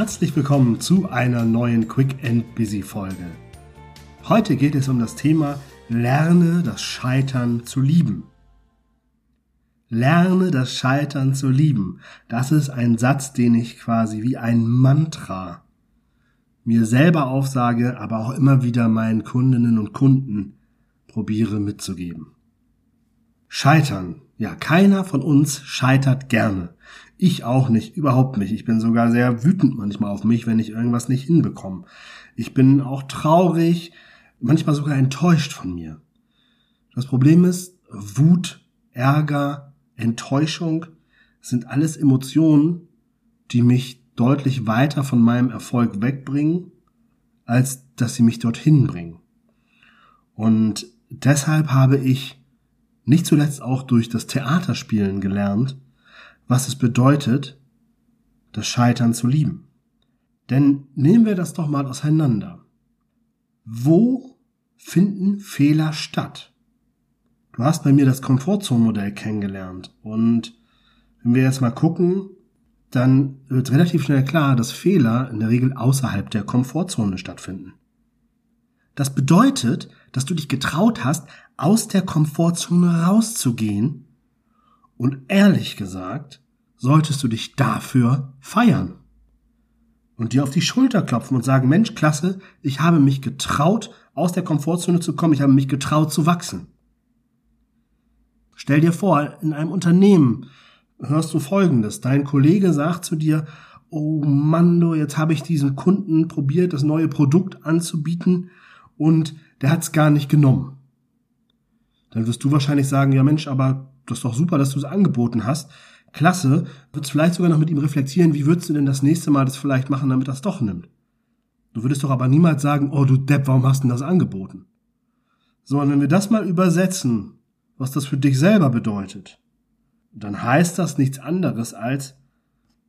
herzlich willkommen zu einer neuen Quick and Busy Folge. Heute geht es um das Thema Lerne das Scheitern zu lieben. Lerne das Scheitern zu lieben. Das ist ein Satz, den ich quasi wie ein Mantra mir selber aufsage, aber auch immer wieder meinen Kundinnen und Kunden probiere mitzugeben. Scheitern. Ja, keiner von uns scheitert gerne. Ich auch nicht, überhaupt nicht. Ich bin sogar sehr wütend manchmal auf mich, wenn ich irgendwas nicht hinbekomme. Ich bin auch traurig, manchmal sogar enttäuscht von mir. Das Problem ist, Wut, Ärger, Enttäuschung sind alles Emotionen, die mich deutlich weiter von meinem Erfolg wegbringen, als dass sie mich dorthin bringen. Und deshalb habe ich nicht zuletzt auch durch das Theaterspielen gelernt, was es bedeutet, das Scheitern zu lieben. Denn nehmen wir das doch mal auseinander. Wo finden Fehler statt? Du hast bei mir das Komfortzonenmodell kennengelernt und wenn wir jetzt mal gucken, dann wird relativ schnell klar, dass Fehler in der Regel außerhalb der Komfortzone stattfinden. Das bedeutet, dass du dich getraut hast, aus der Komfortzone rauszugehen und ehrlich gesagt, solltest du dich dafür feiern. Und dir auf die Schulter klopfen und sagen, Mensch, klasse, ich habe mich getraut, aus der Komfortzone zu kommen, ich habe mich getraut zu wachsen. Stell dir vor, in einem Unternehmen hörst du Folgendes. Dein Kollege sagt zu dir, oh Mando, jetzt habe ich diesen Kunden probiert, das neue Produkt anzubieten und der hat es gar nicht genommen. Dann wirst du wahrscheinlich sagen, ja Mensch, aber das ist doch super, dass du es angeboten hast. Klasse, würdest vielleicht sogar noch mit ihm reflektieren, wie würdest du denn das nächste Mal das vielleicht machen, damit es doch nimmt. Du würdest doch aber niemals sagen, oh du Depp, warum hast du denn das angeboten? Sondern wenn wir das mal übersetzen, was das für dich selber bedeutet, dann heißt das nichts anderes als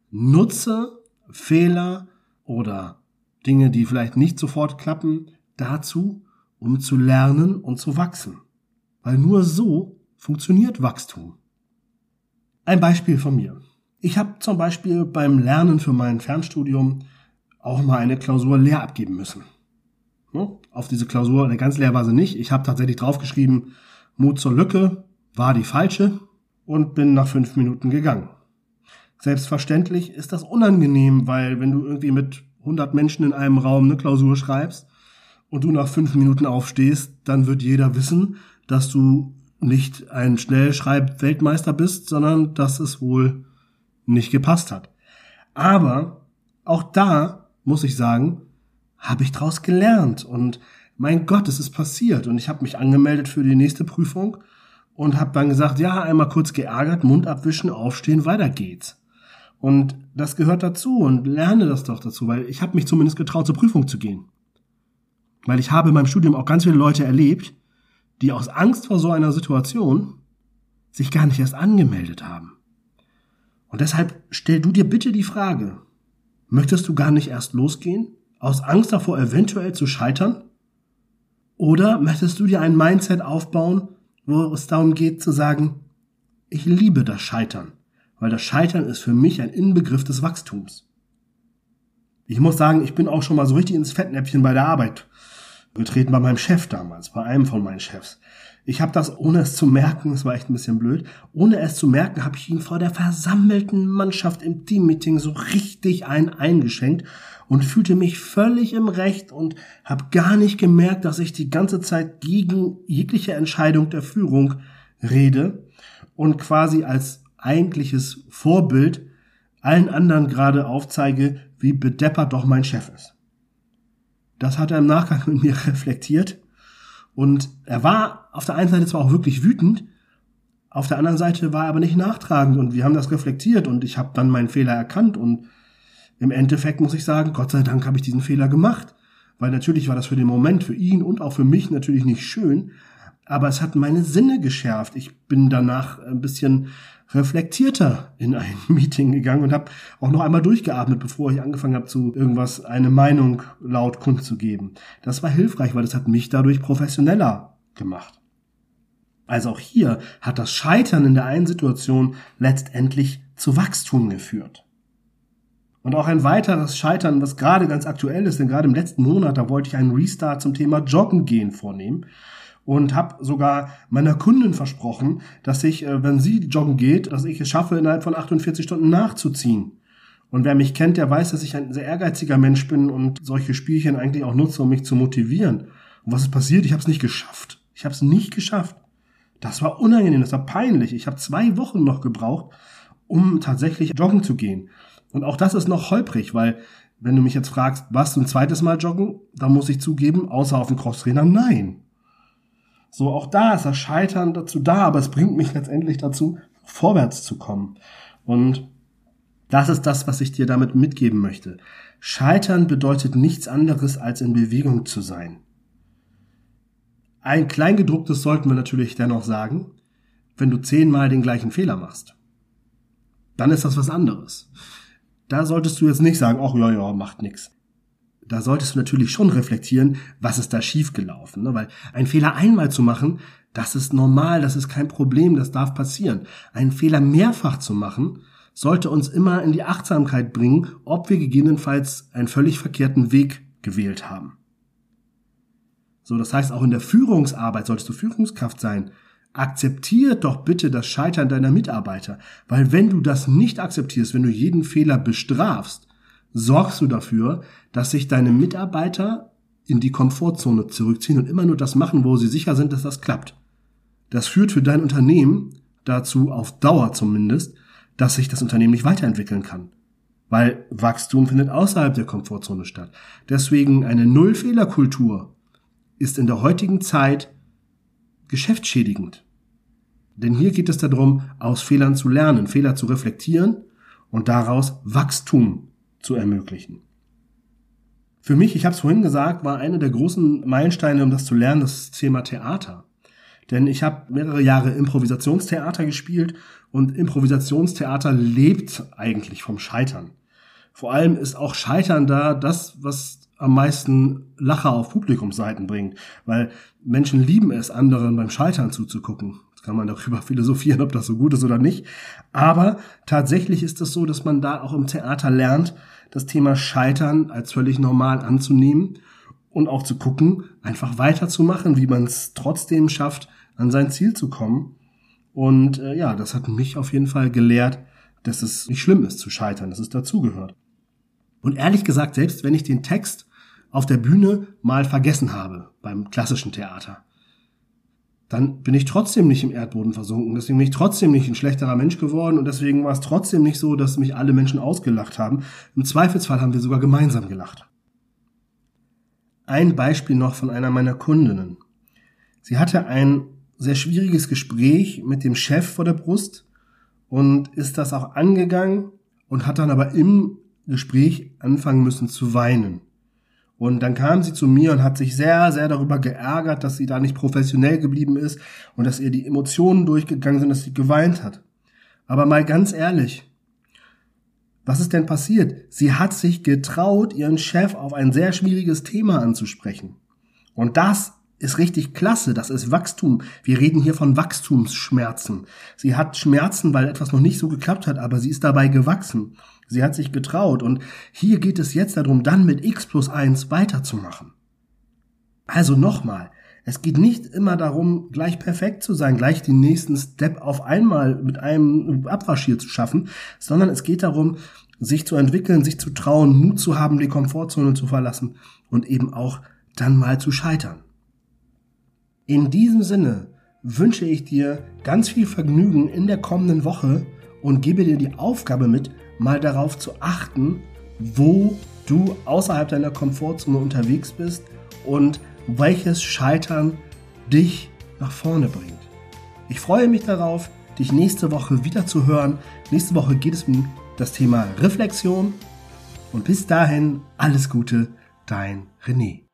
nutze Fehler oder Dinge, die vielleicht nicht sofort klappen, dazu, um zu lernen und zu wachsen. Weil nur so funktioniert Wachstum. Ein Beispiel von mir. Ich habe zum Beispiel beim Lernen für mein Fernstudium auch mal eine Klausur leer abgeben müssen. Auf diese Klausur, eine ganz leer war sie nicht. Ich habe tatsächlich draufgeschrieben, Mut zur Lücke war die falsche und bin nach fünf Minuten gegangen. Selbstverständlich ist das unangenehm, weil wenn du irgendwie mit 100 Menschen in einem Raum eine Klausur schreibst und du nach fünf Minuten aufstehst, dann wird jeder wissen, dass du nicht ein Schnellschreib-Weltmeister bist, sondern dass es wohl nicht gepasst hat. Aber auch da, muss ich sagen, habe ich draus gelernt und mein Gott, es ist passiert und ich habe mich angemeldet für die nächste Prüfung und habe dann gesagt, ja, einmal kurz geärgert, Mund abwischen, aufstehen, weiter geht's. Und das gehört dazu und lerne das doch dazu, weil ich habe mich zumindest getraut, zur Prüfung zu gehen. Weil ich habe in meinem Studium auch ganz viele Leute erlebt, die aus Angst vor so einer Situation sich gar nicht erst angemeldet haben. Und deshalb stell du dir bitte die Frage, möchtest du gar nicht erst losgehen, aus Angst davor eventuell zu scheitern? Oder möchtest du dir ein Mindset aufbauen, wo es darum geht zu sagen, ich liebe das Scheitern, weil das Scheitern ist für mich ein Inbegriff des Wachstums. Ich muss sagen, ich bin auch schon mal so richtig ins Fettnäpfchen bei der Arbeit getreten bei meinem Chef damals, bei einem von meinen Chefs. Ich habe das, ohne es zu merken, es war echt ein bisschen blöd, ohne es zu merken, habe ich ihn vor der versammelten Mannschaft im Teammeeting so richtig ein eingeschenkt und fühlte mich völlig im Recht und habe gar nicht gemerkt, dass ich die ganze Zeit gegen jegliche Entscheidung der Führung rede und quasi als eigentliches Vorbild allen anderen gerade aufzeige, wie bedeppert doch mein Chef ist. Das hat er im Nachgang mit mir reflektiert. Und er war auf der einen Seite zwar auch wirklich wütend, auf der anderen Seite war er aber nicht nachtragend. Und wir haben das reflektiert und ich habe dann meinen Fehler erkannt. Und im Endeffekt muss ich sagen, Gott sei Dank habe ich diesen Fehler gemacht, weil natürlich war das für den Moment für ihn und auch für mich natürlich nicht schön, aber es hat meine Sinne geschärft. Ich bin danach ein bisschen reflektierter in ein Meeting gegangen und habe auch noch einmal durchgeatmet, bevor ich angefangen habe, zu irgendwas eine Meinung laut kundzugeben. Das war hilfreich, weil das hat mich dadurch professioneller gemacht. Also auch hier hat das Scheitern in der einen Situation letztendlich zu Wachstum geführt. Und auch ein weiteres Scheitern, was gerade ganz aktuell ist, denn gerade im letzten Monat, da wollte ich einen Restart zum Thema Joggen gehen vornehmen und habe sogar meiner Kundin versprochen, dass ich, äh, wenn sie joggen geht, dass ich es schaffe, innerhalb von 48 Stunden nachzuziehen. Und wer mich kennt, der weiß, dass ich ein sehr ehrgeiziger Mensch bin und solche Spielchen eigentlich auch nutze, um mich zu motivieren. Und was ist passiert? Ich habe es nicht geschafft. Ich habe es nicht geschafft. Das war unangenehm, das war peinlich. Ich habe zwei Wochen noch gebraucht, um tatsächlich joggen zu gehen. Und auch das ist noch holprig, weil wenn du mich jetzt fragst, was ein zweites Mal joggen, dann muss ich zugeben, außer auf dem Crosstrainer, nein. So, auch da ist das Scheitern dazu da, aber es bringt mich letztendlich dazu, vorwärts zu kommen. Und das ist das, was ich dir damit mitgeben möchte. Scheitern bedeutet nichts anderes, als in Bewegung zu sein. Ein Kleingedrucktes sollten wir natürlich dennoch sagen, wenn du zehnmal den gleichen Fehler machst. Dann ist das was anderes. Da solltest du jetzt nicht sagen, ach ja, ja, macht nix. Da solltest du natürlich schon reflektieren, was ist da schiefgelaufen. Ne? Weil ein Fehler einmal zu machen, das ist normal, das ist kein Problem, das darf passieren. Einen Fehler mehrfach zu machen, sollte uns immer in die Achtsamkeit bringen, ob wir gegebenenfalls einen völlig verkehrten Weg gewählt haben. So, das heißt, auch in der Führungsarbeit solltest du Führungskraft sein. Akzeptier doch bitte das Scheitern deiner Mitarbeiter, weil wenn du das nicht akzeptierst, wenn du jeden Fehler bestrafst, sorgst du dafür, dass sich deine Mitarbeiter in die Komfortzone zurückziehen und immer nur das machen, wo sie sicher sind, dass das klappt. Das führt für dein Unternehmen dazu, auf Dauer zumindest, dass sich das Unternehmen nicht weiterentwickeln kann. Weil Wachstum findet außerhalb der Komfortzone statt. Deswegen eine Nullfehlerkultur ist in der heutigen Zeit geschäftsschädigend. Denn hier geht es darum, aus Fehlern zu lernen, Fehler zu reflektieren und daraus Wachstum zu ermöglichen. Für mich, ich habe es vorhin gesagt, war einer der großen Meilensteine, um das zu lernen, das Thema Theater. Denn ich habe mehrere Jahre Improvisationstheater gespielt und Improvisationstheater lebt eigentlich vom Scheitern. Vor allem ist auch Scheitern da das, was am meisten Lacher auf Publikumsseiten bringt, weil Menschen lieben es, anderen beim Scheitern zuzugucken. Kann man darüber philosophieren, ob das so gut ist oder nicht. Aber tatsächlich ist es so, dass man da auch im Theater lernt, das Thema Scheitern als völlig normal anzunehmen und auch zu gucken, einfach weiterzumachen, wie man es trotzdem schafft, an sein Ziel zu kommen. Und äh, ja, das hat mich auf jeden Fall gelehrt, dass es nicht schlimm ist zu scheitern, dass es dazugehört. Und ehrlich gesagt, selbst wenn ich den Text auf der Bühne mal vergessen habe beim klassischen Theater, dann bin ich trotzdem nicht im Erdboden versunken. Deswegen bin ich trotzdem nicht ein schlechterer Mensch geworden und deswegen war es trotzdem nicht so, dass mich alle Menschen ausgelacht haben. Im Zweifelsfall haben wir sogar gemeinsam gelacht. Ein Beispiel noch von einer meiner Kundinnen. Sie hatte ein sehr schwieriges Gespräch mit dem Chef vor der Brust und ist das auch angegangen und hat dann aber im Gespräch anfangen müssen zu weinen. Und dann kam sie zu mir und hat sich sehr, sehr darüber geärgert, dass sie da nicht professionell geblieben ist und dass ihr die Emotionen durchgegangen sind, dass sie geweint hat. Aber mal ganz ehrlich, was ist denn passiert? Sie hat sich getraut, ihren Chef auf ein sehr schwieriges Thema anzusprechen. Und das ist richtig klasse, das ist Wachstum. Wir reden hier von Wachstumsschmerzen. Sie hat Schmerzen, weil etwas noch nicht so geklappt hat, aber sie ist dabei gewachsen. Sie hat sich getraut und hier geht es jetzt darum, dann mit x plus eins weiterzumachen. Also nochmal, es geht nicht immer darum, gleich perfekt zu sein, gleich den nächsten Step auf einmal mit einem Abwasch hier zu schaffen, sondern es geht darum, sich zu entwickeln, sich zu trauen, Mut zu haben, die Komfortzone zu verlassen und eben auch dann mal zu scheitern. In diesem Sinne wünsche ich dir ganz viel Vergnügen in der kommenden Woche und gebe dir die Aufgabe mit, mal darauf zu achten, wo du außerhalb deiner Komfortzone unterwegs bist und welches Scheitern dich nach vorne bringt. Ich freue mich darauf, dich nächste Woche wieder zu hören. Nächste Woche geht es um das Thema Reflexion. Und bis dahin alles Gute, dein René.